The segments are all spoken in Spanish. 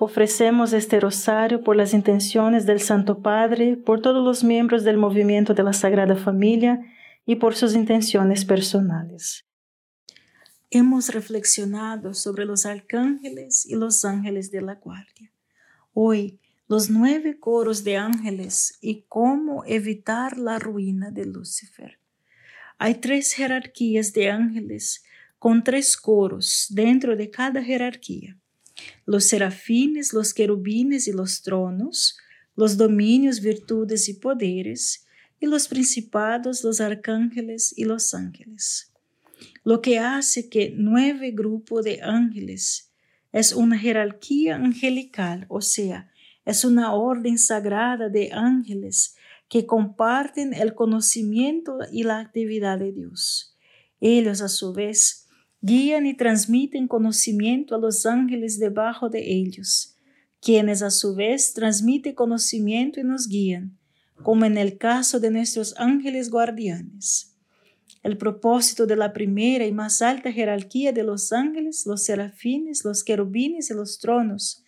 Ofrecemos este rosario por las intenciones del Santo Padre, por todos los miembros del movimiento de la Sagrada Familia y por sus intenciones personales. Hemos reflexionado sobre los arcángeles y los ángeles de la guardia. Hoy, los nueve coros de ángeles y cómo evitar la ruina de Lucifer. Hay tres jerarquías de ángeles con tres coros dentro de cada jerarquía los serafines, los querubines y los tronos, los dominios, virtudes y poderes, y los principados, los arcángeles y los ángeles. Lo que hace que nueve grupos de ángeles es una jerarquía angelical, o sea, es una orden sagrada de ángeles que comparten el conocimiento y la actividad de Dios. Ellos, a su vez, guían y transmiten conocimiento a los ángeles debajo de ellos, quienes a su vez transmiten conocimiento y nos guían, como en el caso de nuestros ángeles guardianes. El propósito de la primera y más alta jerarquía de los ángeles, los serafines, los querubines y los tronos,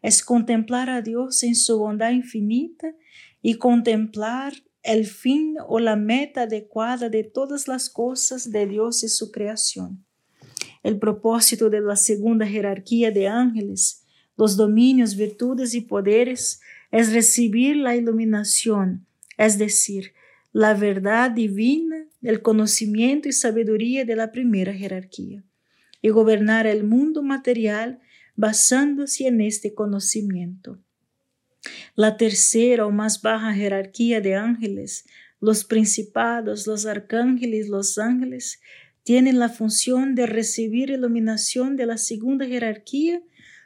es contemplar a Dios en su bondad infinita y contemplar el fin o la meta adecuada de todas las cosas de Dios y su creación el propósito de la segunda jerarquía de ángeles, los dominios, virtudes y poderes, es recibir la iluminación, es decir, la verdad divina, el conocimiento y sabiduría de la primera jerarquía, y gobernar el mundo material basándose en este conocimiento. La tercera o más baja jerarquía de ángeles, los principados, los arcángeles, los ángeles, tienen la función de recibir iluminación de la segunda jerarquía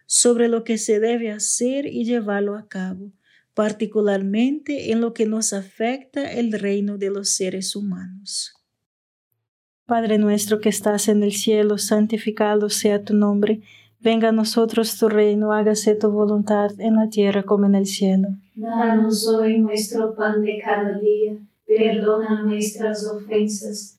sobre lo que se debe hacer y llevarlo a cabo, particularmente en lo que nos afecta el reino de los seres humanos. Padre nuestro que estás en el cielo, santificado sea tu nombre, venga a nosotros tu reino, hágase tu voluntad en la tierra como en el cielo. Danos hoy nuestro pan de cada día, perdona nuestras ofensas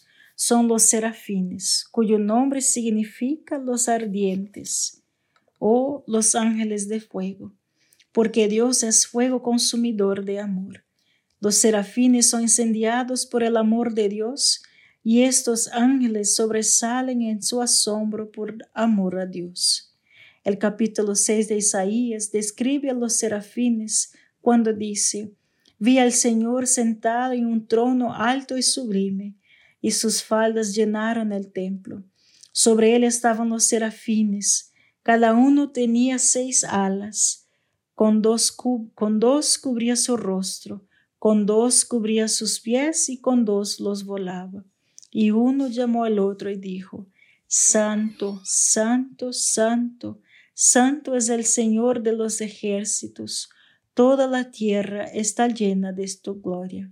son los serafines, cuyo nombre significa los ardientes o los ángeles de fuego, porque Dios es fuego consumidor de amor. Los serafines son incendiados por el amor de Dios y estos ángeles sobresalen en su asombro por amor a Dios. El capítulo 6 de Isaías describe a los serafines cuando dice, Vi al Señor sentado en un trono alto y sublime, y sus faldas llenaron el templo. Sobre él estaban los serafines, cada uno tenía seis alas, con dos, cubría su rostro, con dos cubría sus pies y con dos los volaba. Y uno llamó al otro y dijo, Santo, Santo, Santo, Santo es el Señor de los ejércitos toda la tierra está llena de tu gloria.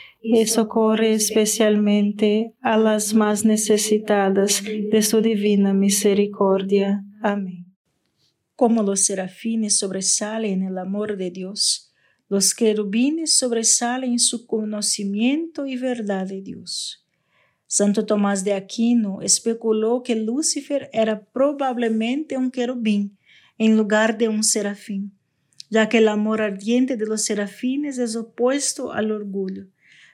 y socorre especialmente a las más necesitadas de su divina misericordia. Amén. Como los serafines sobresalen en el amor de Dios, los querubines sobresalen en su conocimiento y verdad de Dios. Santo Tomás de Aquino especuló que Lucifer era probablemente un querubín en lugar de un serafín, ya que el amor ardiente de los serafines es opuesto al orgullo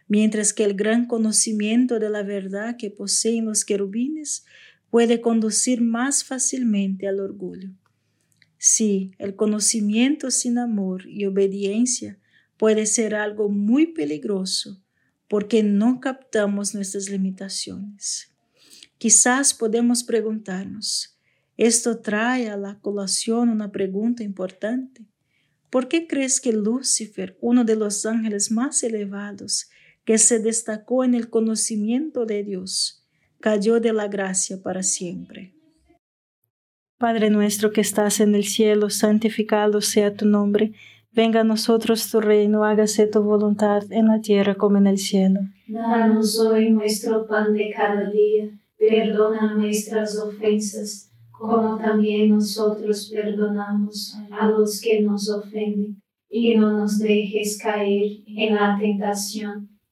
mientras que el gran conocimiento de la verdad que poseen los querubines puede conducir más fácilmente al orgullo. Sí, el conocimiento sin amor y obediencia puede ser algo muy peligroso porque no captamos nuestras limitaciones. Quizás podemos preguntarnos, esto trae a la colación una pregunta importante. ¿Por qué crees que Lucifer, uno de los ángeles más elevados, que se destacó en el conocimiento de Dios, cayó de la gracia para siempre. Padre nuestro que estás en el cielo, santificado sea tu nombre, venga a nosotros tu reino, hágase tu voluntad en la tierra como en el cielo. Danos hoy nuestro pan de cada día, perdona nuestras ofensas, como también nosotros perdonamos a los que nos ofenden, y no nos dejes caer en la tentación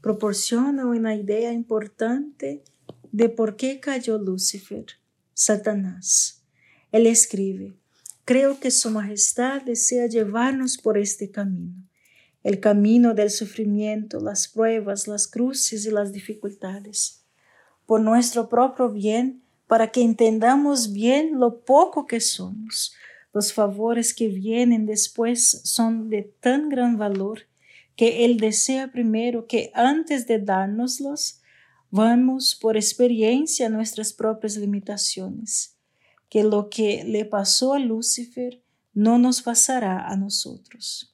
proporciona una idea importante de por qué cayó Lucifer, Satanás. Él escribe, creo que Su Majestad desea llevarnos por este camino, el camino del sufrimiento, las pruebas, las cruces y las dificultades. Por nuestro propio bien, para que entendamos bien lo poco que somos. Los favores que vienen después son de tan gran valor que Él desea primero que antes de dárnoslos, vamos por experiencia nuestras propias limitaciones, que lo que le pasó a Lucifer no nos pasará a nosotros.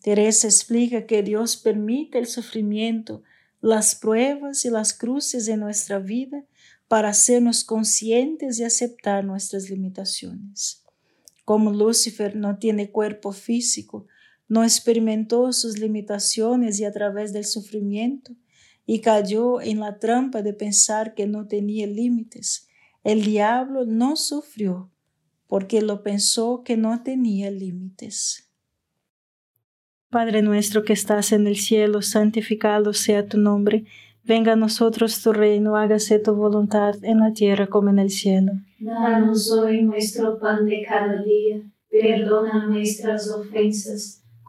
Teresa explica que Dios permite el sufrimiento, las pruebas y las cruces en nuestra vida para hacernos conscientes y aceptar nuestras limitaciones. Como Lucifer no tiene cuerpo físico, no experimentó sus limitaciones y a través del sufrimiento, y cayó en la trampa de pensar que no tenía límites. El diablo no sufrió porque lo pensó que no tenía límites. Padre nuestro que estás en el cielo, santificado sea tu nombre Venga a nosotros tu reino, hágase tu voluntad en la tierra como en el cielo. Danos hoy nuestro pan de cada día, perdona nuestras ofensas,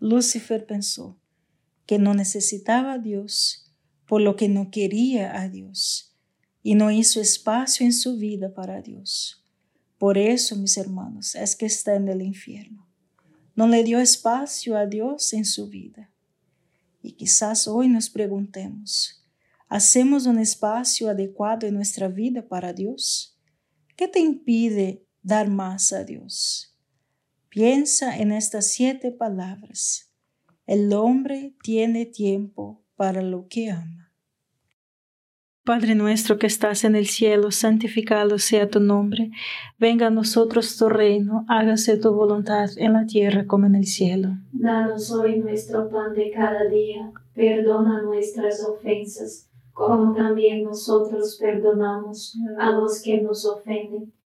Lucifer pensó que no necesitaba a Dios, por lo que no quería a Dios, y no hizo espacio en su vida para Dios. Por eso, mis hermanos, es que está en el infierno. No le dio espacio a Dios en su vida. Y quizás hoy nos preguntemos, ¿hacemos un espacio adecuado en nuestra vida para Dios? ¿Qué te impide dar más a Dios? Piensa en estas siete palabras. El hombre tiene tiempo para lo que ama. Padre nuestro que estás en el cielo, santificado sea tu nombre. Venga a nosotros tu reino, hágase tu voluntad en la tierra como en el cielo. Danos hoy nuestro pan de cada día, perdona nuestras ofensas, como también nosotros perdonamos a los que nos ofenden,